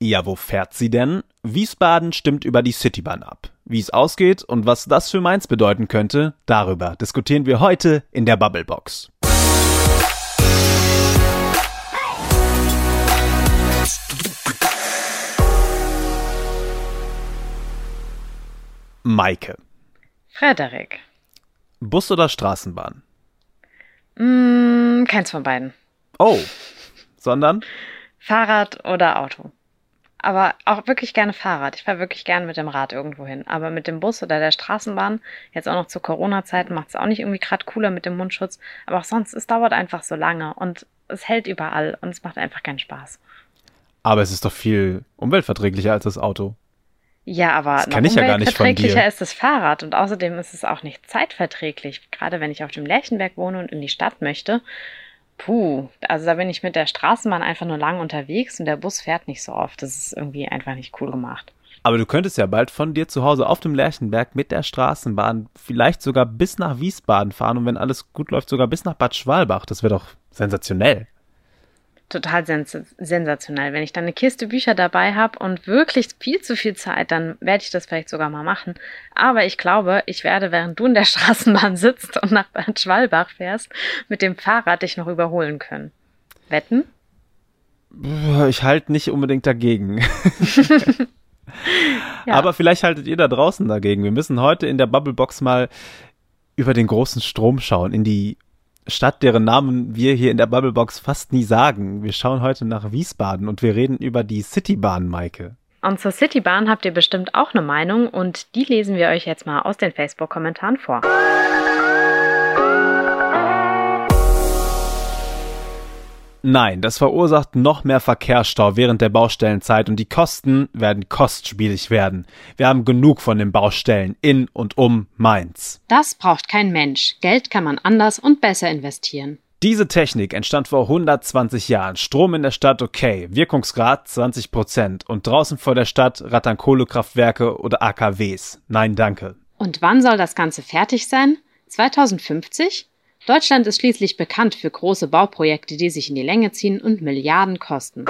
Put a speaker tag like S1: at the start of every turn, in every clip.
S1: Ja, wo fährt sie denn? Wiesbaden stimmt über die Citybahn ab. Wie es ausgeht und was das für Mainz bedeuten könnte, darüber diskutieren wir heute in der Bubblebox. Maike.
S2: Frederik.
S1: Bus oder Straßenbahn?
S2: Mm, keins von beiden.
S1: Oh, sondern?
S2: Fahrrad oder Auto. Aber auch wirklich gerne Fahrrad. Ich fahre wirklich gerne mit dem Rad irgendwo hin. Aber mit dem Bus oder der Straßenbahn, jetzt auch noch zu Corona-Zeiten, macht es auch nicht irgendwie gerade cooler mit dem Mundschutz. Aber auch sonst, es dauert einfach so lange und es hält überall und es macht einfach keinen Spaß.
S1: Aber es ist doch viel umweltverträglicher als das Auto.
S2: Ja, aber
S1: Das
S2: noch
S1: ich ja gar nicht von
S2: umweltverträglicher
S1: dir.
S2: ist das Fahrrad und außerdem ist es auch nicht zeitverträglich. Gerade wenn ich auf dem Lerchenberg wohne und in die Stadt möchte. Puh, also da bin ich mit der Straßenbahn einfach nur lang unterwegs und der Bus fährt nicht so oft. Das ist irgendwie einfach nicht cool gemacht.
S1: Aber du könntest ja bald von dir zu Hause auf dem Lerchenberg mit der Straßenbahn vielleicht sogar bis nach Wiesbaden fahren und wenn alles gut läuft, sogar bis nach Bad Schwalbach. Das wäre doch sensationell.
S2: Total sens sensationell. Wenn ich dann eine Kiste Bücher dabei habe und wirklich viel zu viel Zeit, dann werde ich das vielleicht sogar mal machen. Aber ich glaube, ich werde, während du in der Straßenbahn sitzt und nach Bad Schwalbach fährst, mit dem Fahrrad dich noch überholen können. Wetten?
S1: Ich halte nicht unbedingt dagegen.
S2: Ja.
S1: Aber vielleicht haltet ihr da draußen dagegen. Wir müssen heute in der Bubblebox mal über den großen Strom schauen, in die Stadt, deren Namen wir hier in der Bubblebox fast nie sagen. Wir schauen heute nach Wiesbaden und wir reden über die Citybahn, Maike.
S2: Und zur Citybahn habt ihr bestimmt auch eine Meinung und die lesen wir euch jetzt mal aus den Facebook-Kommentaren vor.
S1: Nein, das verursacht noch mehr Verkehrsstau während der Baustellenzeit und die Kosten werden kostspielig werden. Wir haben genug von den Baustellen in und um Mainz.
S3: Das braucht kein Mensch. Geld kann man anders und besser investieren.
S1: Diese Technik entstand vor 120 Jahren. Strom in der Stadt okay, Wirkungsgrad 20 Prozent und draußen vor der Stadt rattern Kohlekraftwerke oder AKWs. Nein, danke.
S3: Und wann soll das Ganze fertig sein? 2050? Deutschland ist schließlich bekannt für große Bauprojekte, die sich in die Länge ziehen und Milliarden kosten.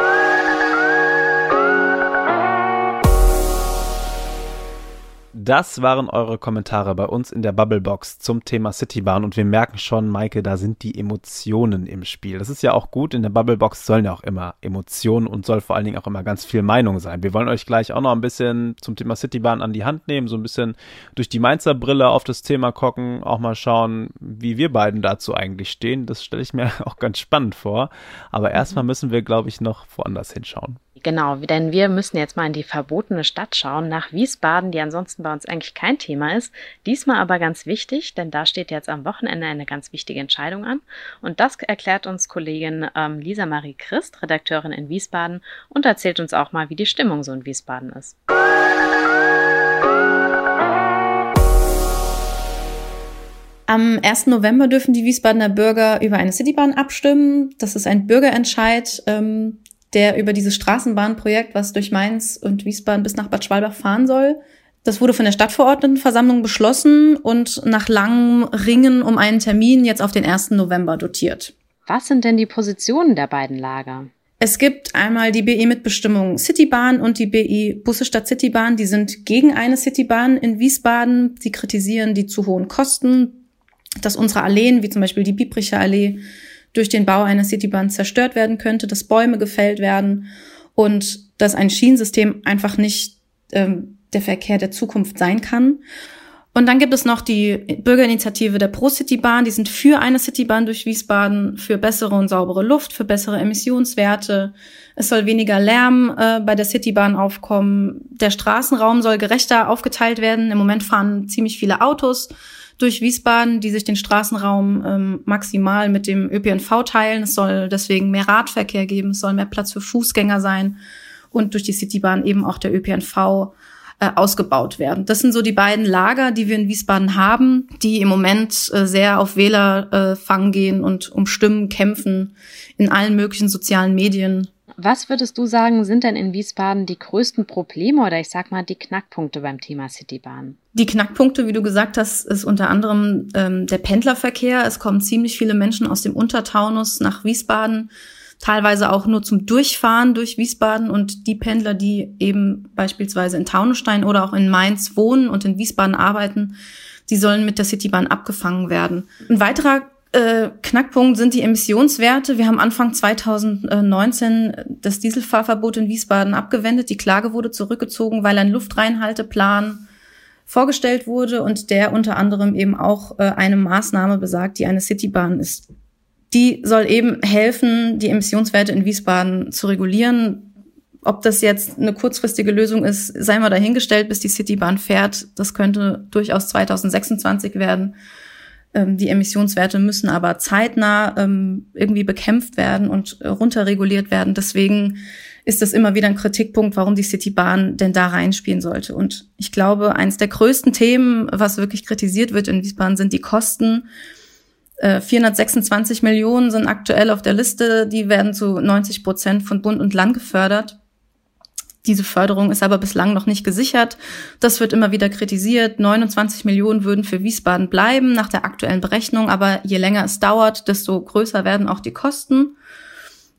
S1: Das waren eure Kommentare bei uns in der Bubblebox zum Thema Citybahn und wir merken schon, Maike, da sind die Emotionen im Spiel. Das ist ja auch gut, in der Bubblebox sollen ja auch immer Emotionen und soll vor allen Dingen auch immer ganz viel Meinung sein. Wir wollen euch gleich auch noch ein bisschen zum Thema Citybahn an die Hand nehmen, so ein bisschen durch die Mainzer Brille auf das Thema gucken, auch mal schauen, wie wir beiden dazu eigentlich stehen. Das stelle ich mir auch ganz spannend vor. Aber erstmal müssen wir, glaube ich, noch woanders hinschauen.
S2: Genau, denn wir müssen jetzt mal in die verbotene Stadt schauen, nach Wiesbaden, die ansonsten bei uns eigentlich kein Thema ist. Diesmal aber ganz wichtig, denn da steht jetzt am Wochenende eine ganz wichtige Entscheidung an. Und das erklärt uns Kollegin ähm, Lisa Marie Christ, Redakteurin in Wiesbaden, und erzählt uns auch mal, wie die Stimmung so in Wiesbaden ist.
S4: Am 1. November dürfen die Wiesbadener Bürger über eine Citybahn abstimmen. Das ist ein Bürgerentscheid, ähm, der über dieses Straßenbahnprojekt, was durch Mainz und Wiesbaden bis nach Bad Schwalbach fahren soll. Das wurde von der Stadtverordnetenversammlung beschlossen und nach langem Ringen um einen Termin jetzt auf den 1. November dotiert.
S2: Was sind denn die Positionen der beiden Lager?
S4: Es gibt einmal die BE Mitbestimmung Citybahn und die BE Busse Stadt Citybahn. Die sind gegen eine Citybahn in Wiesbaden. Sie kritisieren die zu hohen Kosten, dass unsere Alleen, wie zum Beispiel die Biebricher Allee, durch den Bau einer Citybahn zerstört werden könnte, dass Bäume gefällt werden und dass ein Schienensystem einfach nicht ähm, der Verkehr der Zukunft sein kann. Und dann gibt es noch die Bürgerinitiative der Pro Citybahn. Die sind für eine Citybahn durch Wiesbaden, für bessere und saubere Luft, für bessere Emissionswerte. Es soll weniger Lärm äh, bei der Citybahn aufkommen. Der Straßenraum soll gerechter aufgeteilt werden. Im Moment fahren ziemlich viele Autos durch Wiesbaden, die sich den Straßenraum ähm, maximal mit dem ÖPNV teilen. Es soll deswegen mehr Radverkehr geben, es soll mehr Platz für Fußgänger sein und durch die Citybahn eben auch der ÖPNV äh, ausgebaut werden. Das sind so die beiden Lager, die wir in Wiesbaden haben, die im Moment äh, sehr auf Wählerfang gehen und um Stimmen kämpfen in allen möglichen sozialen Medien.
S2: Was würdest du sagen, sind denn in Wiesbaden die größten Probleme oder ich sag mal die Knackpunkte beim Thema Citybahn?
S4: Die Knackpunkte, wie du gesagt hast, ist unter anderem ähm, der Pendlerverkehr. Es kommen ziemlich viele Menschen aus dem Untertaunus nach Wiesbaden. teilweise auch nur zum Durchfahren durch Wiesbaden und die Pendler, die eben beispielsweise in Taunusstein oder auch in Mainz wohnen und in Wiesbaden arbeiten, die sollen mit der Citybahn abgefangen werden. Ein weiterer äh, Knackpunkt sind die Emissionswerte. Wir haben Anfang 2019 das Dieselfahrverbot in Wiesbaden abgewendet. Die Klage wurde zurückgezogen, weil ein Luftreinhalteplan vorgestellt wurde und der unter anderem eben auch äh, eine Maßnahme besagt, die eine Citybahn ist. Die soll eben helfen, die Emissionswerte in Wiesbaden zu regulieren. Ob das jetzt eine kurzfristige Lösung ist, sei mal dahingestellt, bis die Citybahn fährt. Das könnte durchaus 2026 werden. Ähm, die Emissionswerte müssen aber zeitnah ähm, irgendwie bekämpft werden und runterreguliert werden. Deswegen ist das immer wieder ein Kritikpunkt, warum die Citybahn denn da reinspielen sollte. Und ich glaube, eines der größten Themen, was wirklich kritisiert wird in Wiesbaden, sind die Kosten. 426 äh, Millionen sind aktuell auf der Liste. Die werden zu 90 Prozent von Bund und Land gefördert. Diese Förderung ist aber bislang noch nicht gesichert. Das wird immer wieder kritisiert. 29 Millionen würden für Wiesbaden bleiben nach der aktuellen Berechnung. Aber je länger es dauert, desto größer werden auch die Kosten.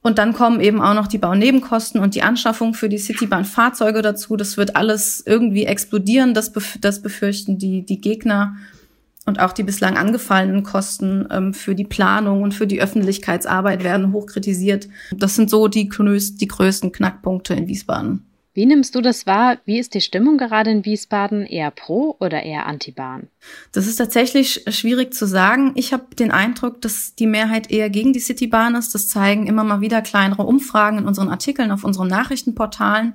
S4: Und dann kommen eben auch noch die Baunebenkosten und die Anschaffung für die Citybahn-Fahrzeuge dazu. Das wird alles irgendwie explodieren. Das, bef das befürchten die, die Gegner und auch die bislang angefallenen Kosten ähm, für die Planung und für die Öffentlichkeitsarbeit werden hoch kritisiert. Das sind so die, die größten Knackpunkte in Wiesbaden.
S3: Wie nimmst du das wahr? Wie ist die Stimmung gerade in Wiesbaden? Eher pro oder eher anti-Bahn?
S4: Das ist tatsächlich schwierig zu sagen. Ich habe den Eindruck, dass die Mehrheit eher gegen die Citybahn ist. Das zeigen immer mal wieder kleinere Umfragen in unseren Artikeln auf unseren Nachrichtenportalen.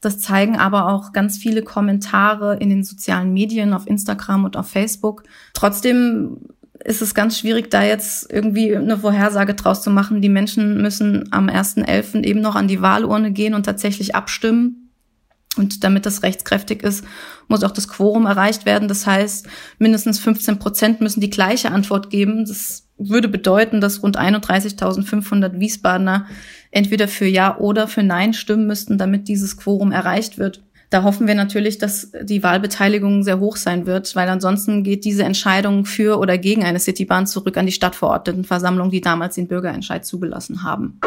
S4: Das zeigen aber auch ganz viele Kommentare in den sozialen Medien, auf Instagram und auf Facebook. Trotzdem ist es ganz schwierig, da jetzt irgendwie eine Vorhersage draus zu machen. Die Menschen müssen am 1.11. eben noch an die Wahlurne gehen und tatsächlich abstimmen. Und damit das rechtskräftig ist, muss auch das Quorum erreicht werden. Das heißt, mindestens 15 Prozent müssen die gleiche Antwort geben. Das würde bedeuten, dass rund 31.500 Wiesbadener entweder für Ja oder für Nein stimmen müssten, damit dieses Quorum erreicht wird. Da hoffen wir natürlich, dass die Wahlbeteiligung sehr hoch sein wird, weil ansonsten geht diese Entscheidung für oder gegen eine Citybahn zurück an die Stadtverordnetenversammlung, die damals den Bürgerentscheid zugelassen haben.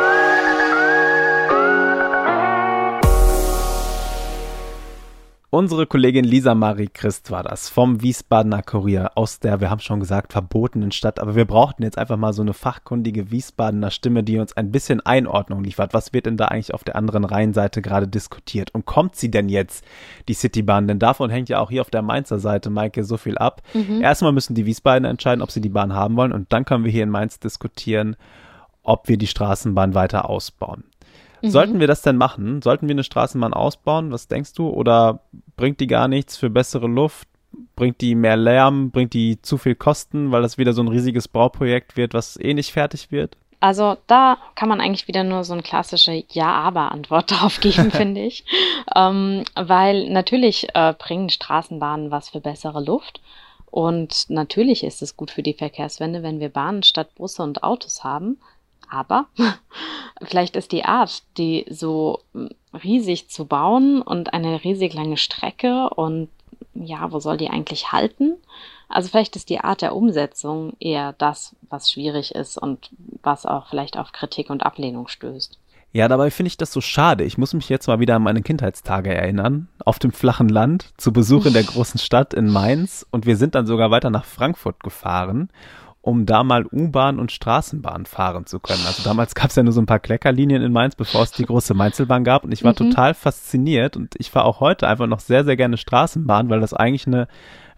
S1: Unsere Kollegin Lisa Marie Christ war das vom Wiesbadener Kurier aus der, wir haben schon gesagt, verbotenen Stadt. Aber wir brauchten jetzt einfach mal so eine fachkundige Wiesbadener Stimme, die uns ein bisschen Einordnung liefert. Was wird denn da eigentlich auf der anderen Rheinseite gerade diskutiert? Und kommt sie denn jetzt, die Citybahn? Denn davon hängt ja auch hier auf der Mainzer Seite, Maike, so viel ab. Mhm. Erstmal müssen die Wiesbadener entscheiden, ob sie die Bahn haben wollen. Und dann können wir hier in Mainz diskutieren, ob wir die Straßenbahn weiter ausbauen. Mhm. Sollten wir das denn machen? Sollten wir eine Straßenbahn ausbauen? Was denkst du? Oder bringt die gar nichts für bessere Luft? Bringt die mehr Lärm? Bringt die zu viel Kosten, weil das wieder so ein riesiges Bauprojekt wird, was eh nicht fertig wird?
S2: Also da kann man eigentlich wieder nur so eine klassische Ja-Aber-Antwort drauf geben, finde ich. Ähm, weil natürlich äh, bringen Straßenbahnen was für bessere Luft. Und natürlich ist es gut für die Verkehrswende, wenn wir Bahnen statt Busse und Autos haben. Aber vielleicht ist die Art, die so hm, riesig zu bauen und eine riesig lange Strecke und ja, wo soll die eigentlich halten? Also vielleicht ist die Art der Umsetzung eher das, was schwierig ist und was auch vielleicht auf Kritik und Ablehnung stößt.
S1: Ja, dabei finde ich das so schade. Ich muss mich jetzt mal wieder an meine Kindheitstage erinnern. Auf dem flachen Land, zu Besuch in der großen Stadt in Mainz. Und wir sind dann sogar weiter nach Frankfurt gefahren um da mal U-Bahn und Straßenbahn fahren zu können. Also damals gab es ja nur so ein paar Kleckerlinien in Mainz, bevor es die große Mainzelbahn gab. Und ich war mhm. total fasziniert und ich fahre auch heute einfach noch sehr, sehr gerne Straßenbahn, weil das eigentlich eine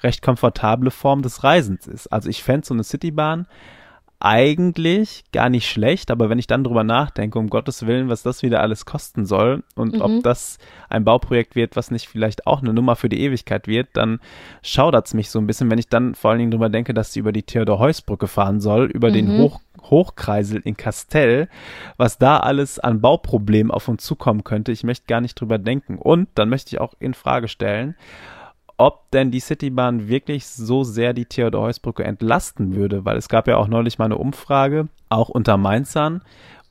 S1: recht komfortable Form des Reisens ist. Also ich fände so eine Citybahn eigentlich gar nicht schlecht, aber wenn ich dann drüber nachdenke, um Gottes Willen, was das wieder alles kosten soll und mhm. ob das ein Bauprojekt wird, was nicht vielleicht auch eine Nummer für die Ewigkeit wird, dann schaudert es mich so ein bisschen, wenn ich dann vor allen Dingen drüber denke, dass sie über die Theodor-Heuss-Brücke fahren soll, über mhm. den Hoch Hochkreisel in Castell, was da alles an Bauproblemen auf uns zukommen könnte. Ich möchte gar nicht drüber denken. Und dann möchte ich auch in Frage stellen, ob denn die Citybahn wirklich so sehr die Theodor-Heuss-Brücke entlasten würde, weil es gab ja auch neulich mal eine Umfrage, auch unter Mainzern,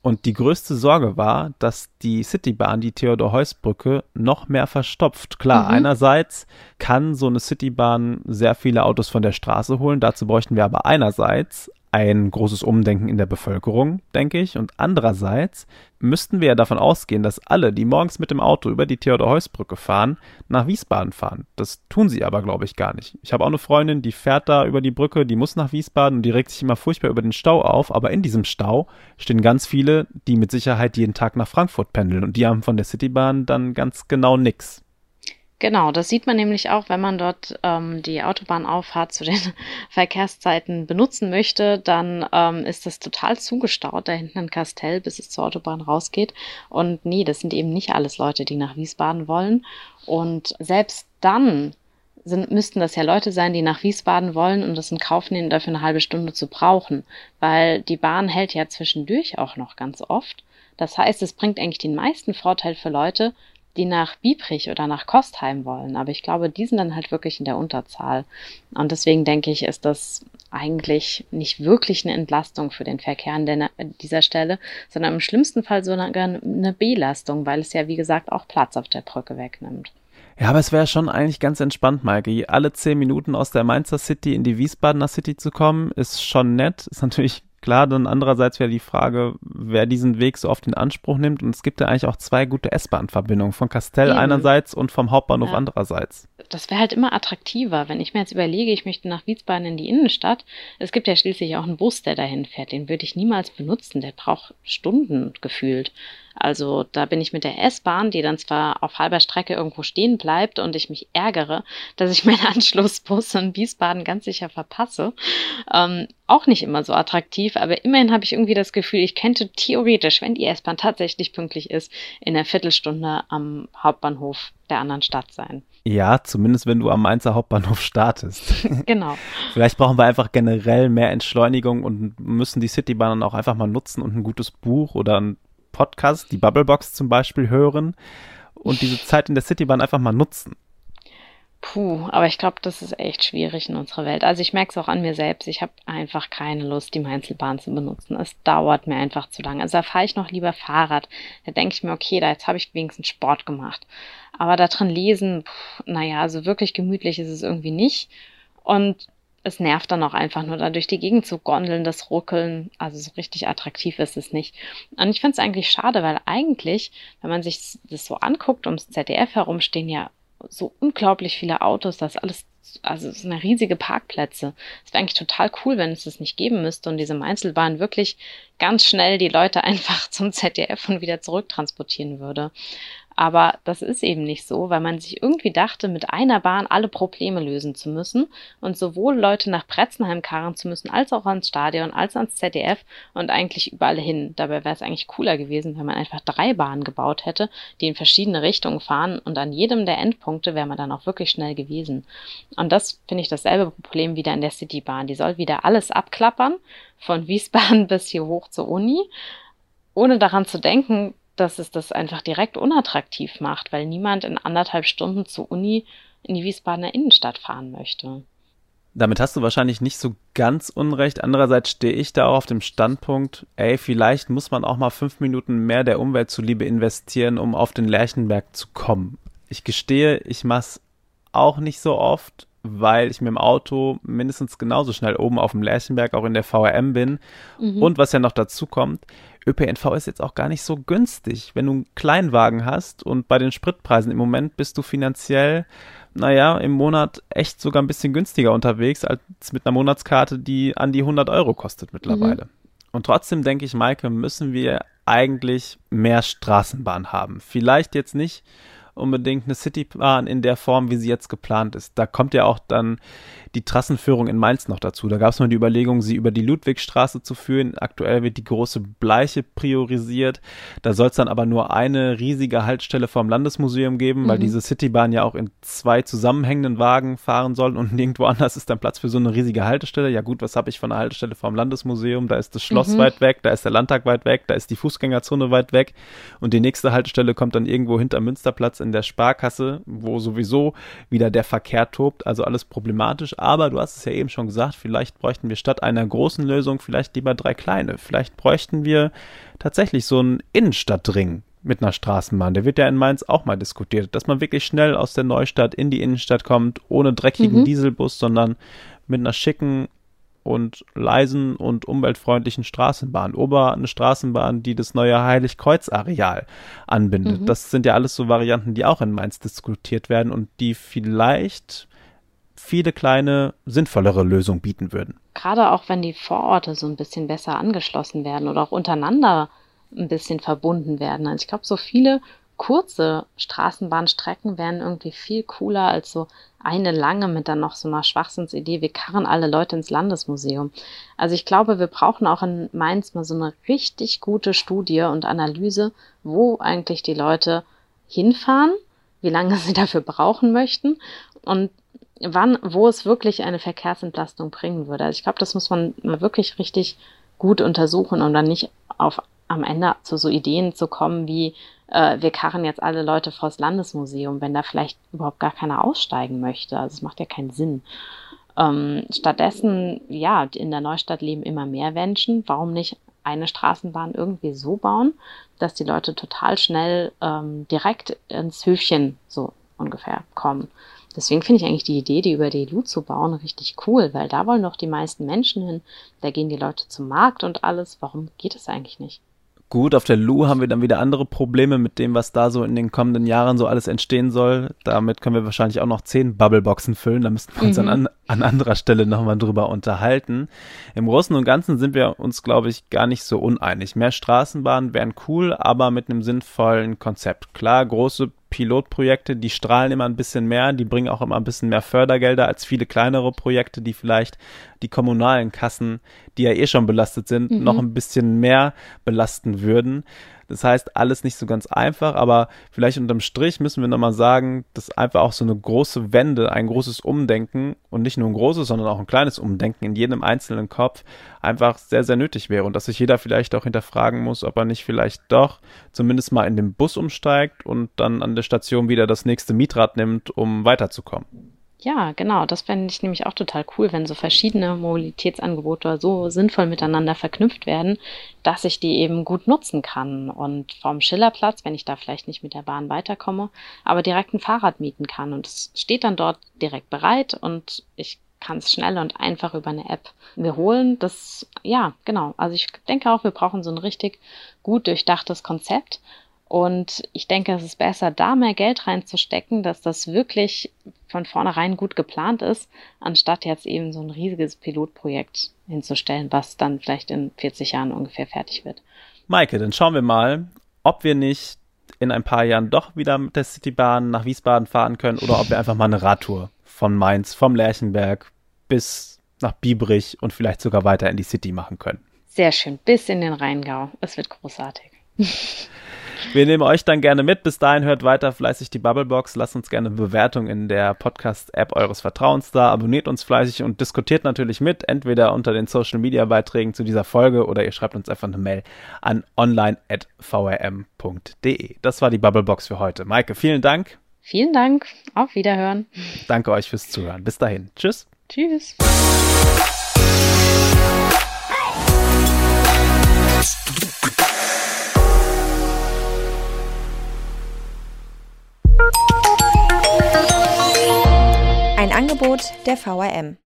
S1: und die größte Sorge war, dass die Citybahn die Theodor-Heuss-Brücke noch mehr verstopft. Klar, mhm. einerseits kann so eine Citybahn sehr viele Autos von der Straße holen, dazu bräuchten wir aber einerseits ein großes Umdenken in der Bevölkerung, denke ich. Und andererseits müssten wir ja davon ausgehen, dass alle, die morgens mit dem Auto über die Theodor-Heuss-Brücke fahren, nach Wiesbaden fahren. Das tun sie aber, glaube ich, gar nicht. Ich habe auch eine Freundin, die fährt da über die Brücke, die muss nach Wiesbaden und die regt sich immer furchtbar über den Stau auf. Aber in diesem Stau stehen ganz viele, die mit Sicherheit jeden Tag nach Frankfurt pendeln und die haben von der Citybahn dann ganz genau nichts.
S2: Genau, das sieht man nämlich auch, wenn man dort ähm, die Autobahnauffahrt zu den Verkehrszeiten benutzen möchte, dann ähm, ist das total zugestaut da hinten in Kastell, bis es zur Autobahn rausgeht. Und nee, das sind eben nicht alles Leute, die nach Wiesbaden wollen. Und selbst dann sind, müssten das ja Leute sein, die nach Wiesbaden wollen und das in Kauf nehmen, dafür eine halbe Stunde zu brauchen. Weil die Bahn hält ja zwischendurch auch noch ganz oft. Das heißt, es bringt eigentlich den meisten Vorteil für Leute, die nach Biebrich oder nach Kostheim wollen. Aber ich glaube, die sind dann halt wirklich in der Unterzahl. Und deswegen denke ich, ist das eigentlich nicht wirklich eine Entlastung für den Verkehr an dieser Stelle, sondern im schlimmsten Fall sogar eine Belastung, weil es ja, wie gesagt, auch Platz auf der Brücke wegnimmt.
S1: Ja, aber es wäre schon eigentlich ganz entspannt, Maike. Alle zehn Minuten aus der Mainzer City in die Wiesbadener City zu kommen, ist schon nett. Ist natürlich Klar, dann andererseits wäre die Frage, wer diesen Weg so oft in Anspruch nimmt. Und es gibt ja eigentlich auch zwei gute S-Bahn-Verbindungen, von Kastell Eben. einerseits und vom Hauptbahnhof ja. andererseits.
S2: Das wäre halt immer attraktiver, wenn ich mir jetzt überlege, ich möchte nach Wiesbaden in die Innenstadt. Es gibt ja schließlich auch einen Bus, der dahin fährt. Den würde ich niemals benutzen. Der braucht Stunden gefühlt. Also da bin ich mit der S-Bahn, die dann zwar auf halber Strecke irgendwo stehen bleibt und ich mich ärgere, dass ich meinen Anschlussbus in Wiesbaden ganz sicher verpasse, ähm, auch nicht immer so attraktiv, aber immerhin habe ich irgendwie das Gefühl, ich könnte theoretisch, wenn die S-Bahn tatsächlich pünktlich ist, in einer Viertelstunde am Hauptbahnhof der anderen Stadt sein.
S1: Ja, zumindest wenn du am Mainzer Hauptbahnhof startest.
S2: Genau.
S1: Vielleicht brauchen wir einfach generell mehr Entschleunigung und müssen die Citybahnen auch einfach mal nutzen und ein gutes Buch oder ein Podcast, die Bubblebox zum Beispiel, hören und diese Zeit in der Citybahn einfach mal nutzen.
S2: Puh, aber ich glaube, das ist echt schwierig in unserer Welt. Also ich merke es auch an mir selbst. Ich habe einfach keine Lust, die Mainzelbahn zu benutzen. Es dauert mir einfach zu lange. Also da fahre ich noch lieber Fahrrad. Da denke ich mir, okay, da jetzt habe ich wenigstens Sport gemacht. Aber da drin lesen, naja, also wirklich gemütlich ist es irgendwie nicht. Und es nervt dann auch einfach nur, da durch die Gegend zu gondeln, das Ruckeln. Also so richtig attraktiv ist es nicht. Und ich finde es eigentlich schade, weil eigentlich, wenn man sich das so anguckt, ums ZDF herum stehen ja so unglaublich viele Autos, das alles, also es sind riesige Parkplätze. Es wäre eigentlich total cool, wenn es das nicht geben müsste und diese Mainzelbahn wirklich ganz schnell die Leute einfach zum ZDF und wieder zurücktransportieren würde. Aber das ist eben nicht so, weil man sich irgendwie dachte, mit einer Bahn alle Probleme lösen zu müssen und sowohl Leute nach Pretzenheim karren zu müssen, als auch ans Stadion, als ans ZDF und eigentlich überall hin. Dabei wäre es eigentlich cooler gewesen, wenn man einfach drei Bahnen gebaut hätte, die in verschiedene Richtungen fahren und an jedem der Endpunkte wäre man dann auch wirklich schnell gewesen. Und das finde ich dasselbe Problem wieder in der Citybahn. Die soll wieder alles abklappern, von Wiesbaden bis hier hoch zur Uni, ohne daran zu denken, dass es das einfach direkt unattraktiv macht, weil niemand in anderthalb Stunden zur Uni in die Wiesbadener Innenstadt fahren möchte.
S1: Damit hast du wahrscheinlich nicht so ganz unrecht. Andererseits stehe ich da auch auf dem Standpunkt, ey, vielleicht muss man auch mal fünf Minuten mehr der Umwelt zuliebe investieren, um auf den Lerchenberg zu kommen. Ich gestehe, ich mach's auch nicht so oft, weil ich mit dem Auto mindestens genauso schnell oben auf dem Lerchenberg auch in der VRM bin. Mhm. Und was ja noch dazu kommt, ÖPNV ist jetzt auch gar nicht so günstig. Wenn du einen Kleinwagen hast und bei den Spritpreisen im Moment bist du finanziell, naja, im Monat echt sogar ein bisschen günstiger unterwegs als mit einer Monatskarte, die an die 100 Euro kostet mittlerweile. Mhm. Und trotzdem denke ich, Maike, müssen wir eigentlich mehr Straßenbahn haben. Vielleicht jetzt nicht unbedingt eine Citybahn in der Form, wie sie jetzt geplant ist. Da kommt ja auch dann die Trassenführung in Mainz noch dazu. Da gab es mal die Überlegung, sie über die Ludwigstraße zu führen. Aktuell wird die große Bleiche priorisiert. Da soll es dann aber nur eine riesige Haltestelle vom Landesmuseum geben, mhm. weil diese Citybahn ja auch in zwei zusammenhängenden Wagen fahren soll und nirgendwo anders ist dann Platz für so eine riesige Haltestelle. Ja gut, was habe ich von der Haltestelle vom Landesmuseum? Da ist das Schloss mhm. weit weg, da ist der Landtag weit weg, da ist die Fußgängerzone weit weg und die nächste Haltestelle kommt dann irgendwo hinter Münsterplatz in der Sparkasse, wo sowieso wieder der Verkehr tobt, also alles problematisch. Aber du hast es ja eben schon gesagt, vielleicht bräuchten wir statt einer großen Lösung vielleicht lieber drei kleine. Vielleicht bräuchten wir tatsächlich so einen Innenstadtring mit einer Straßenbahn. Der wird ja in Mainz auch mal diskutiert, dass man wirklich schnell aus der Neustadt in die Innenstadt kommt, ohne dreckigen mhm. Dieselbus, sondern mit einer schicken und leisen und umweltfreundlichen Straßenbahn. Oder eine Straßenbahn, die das neue Heiligkreuz-Areal anbindet. Mhm. Das sind ja alles so Varianten, die auch in Mainz diskutiert werden und die vielleicht viele kleine, sinnvollere Lösungen bieten würden.
S2: Gerade auch wenn die Vororte so ein bisschen besser angeschlossen werden oder auch untereinander ein bisschen verbunden werden. Also ich glaube, so viele kurze Straßenbahnstrecken wären irgendwie viel cooler als so eine lange mit dann noch so einer Schwachsinnsidee, wir karren alle Leute ins Landesmuseum. Also ich glaube, wir brauchen auch in Mainz mal so eine richtig gute Studie und Analyse, wo eigentlich die Leute hinfahren, wie lange sie dafür brauchen möchten und wann, wo es wirklich eine Verkehrsentlastung bringen würde. Also ich glaube, das muss man mal wirklich richtig gut untersuchen und dann nicht auf am Ende zu so Ideen zu kommen wie, äh, wir karren jetzt alle Leute vors Landesmuseum, wenn da vielleicht überhaupt gar keiner aussteigen möchte. Also es macht ja keinen Sinn. Ähm, stattdessen, ja, in der Neustadt leben immer mehr Menschen. Warum nicht eine Straßenbahn irgendwie so bauen, dass die Leute total schnell ähm, direkt ins Höfchen so ungefähr kommen. Deswegen finde ich eigentlich die Idee, die über die Lu zu bauen, richtig cool, weil da wollen doch die meisten Menschen hin. Da gehen die Leute zum Markt und alles. Warum geht es eigentlich nicht?
S1: Gut, auf der Lu haben wir dann wieder andere Probleme mit dem, was da so in den kommenden Jahren so alles entstehen soll. Damit können wir wahrscheinlich auch noch zehn Bubbleboxen füllen. Da müssten wir uns mhm. an, an anderer Stelle nochmal drüber unterhalten. Im Großen und Ganzen sind wir uns, glaube ich, gar nicht so uneinig. Mehr Straßenbahnen wären cool, aber mit einem sinnvollen Konzept. Klar, große Pilotprojekte, die strahlen immer ein bisschen mehr, die bringen auch immer ein bisschen mehr Fördergelder als viele kleinere Projekte, die vielleicht die kommunalen Kassen, die ja eh schon belastet sind, mhm. noch ein bisschen mehr belasten würden. Das heißt, alles nicht so ganz einfach, aber vielleicht unterm Strich müssen wir nochmal sagen, dass einfach auch so eine große Wende, ein großes Umdenken und nicht nur ein großes, sondern auch ein kleines Umdenken in jedem einzelnen Kopf einfach sehr, sehr nötig wäre und dass sich jeder vielleicht auch hinterfragen muss, ob er nicht vielleicht doch zumindest mal in den Bus umsteigt und dann an der Station wieder das nächste Mietrad nimmt, um weiterzukommen.
S2: Ja, genau. Das fände ich nämlich auch total cool, wenn so verschiedene Mobilitätsangebote so sinnvoll miteinander verknüpft werden, dass ich die eben gut nutzen kann. Und vom Schillerplatz, wenn ich da vielleicht nicht mit der Bahn weiterkomme, aber direkt ein Fahrrad mieten kann. Und es steht dann dort direkt bereit und ich kann es schnell und einfach über eine App mir holen. Das, ja, genau. Also ich denke auch, wir brauchen so ein richtig gut durchdachtes Konzept. Und ich denke, es ist besser, da mehr Geld reinzustecken, dass das wirklich von vornherein gut geplant ist, anstatt jetzt eben so ein riesiges Pilotprojekt hinzustellen, was dann vielleicht in 40 Jahren ungefähr fertig wird.
S1: Maike, dann schauen wir mal, ob wir nicht in ein paar Jahren doch wieder mit der Citybahn nach Wiesbaden fahren können oder ob wir einfach mal eine Radtour von Mainz, vom Lerchenberg bis nach Biebrich und vielleicht sogar weiter in die City machen können.
S2: Sehr schön, bis in den Rheingau. Es wird großartig.
S1: Wir nehmen euch dann gerne mit. Bis dahin hört weiter fleißig die Bubblebox. Lasst uns gerne eine Bewertung in der Podcast-App eures Vertrauens da. Abonniert uns fleißig und diskutiert natürlich mit, entweder unter den Social-Media-Beiträgen zu dieser Folge oder ihr schreibt uns einfach eine Mail an online.vrm.de. Das war die Bubblebox für heute. Maike, vielen Dank.
S2: Vielen Dank. Auf Wiederhören.
S1: Danke euch fürs Zuhören. Bis dahin. Tschüss.
S2: Tschüss.
S5: Angebot der VRM.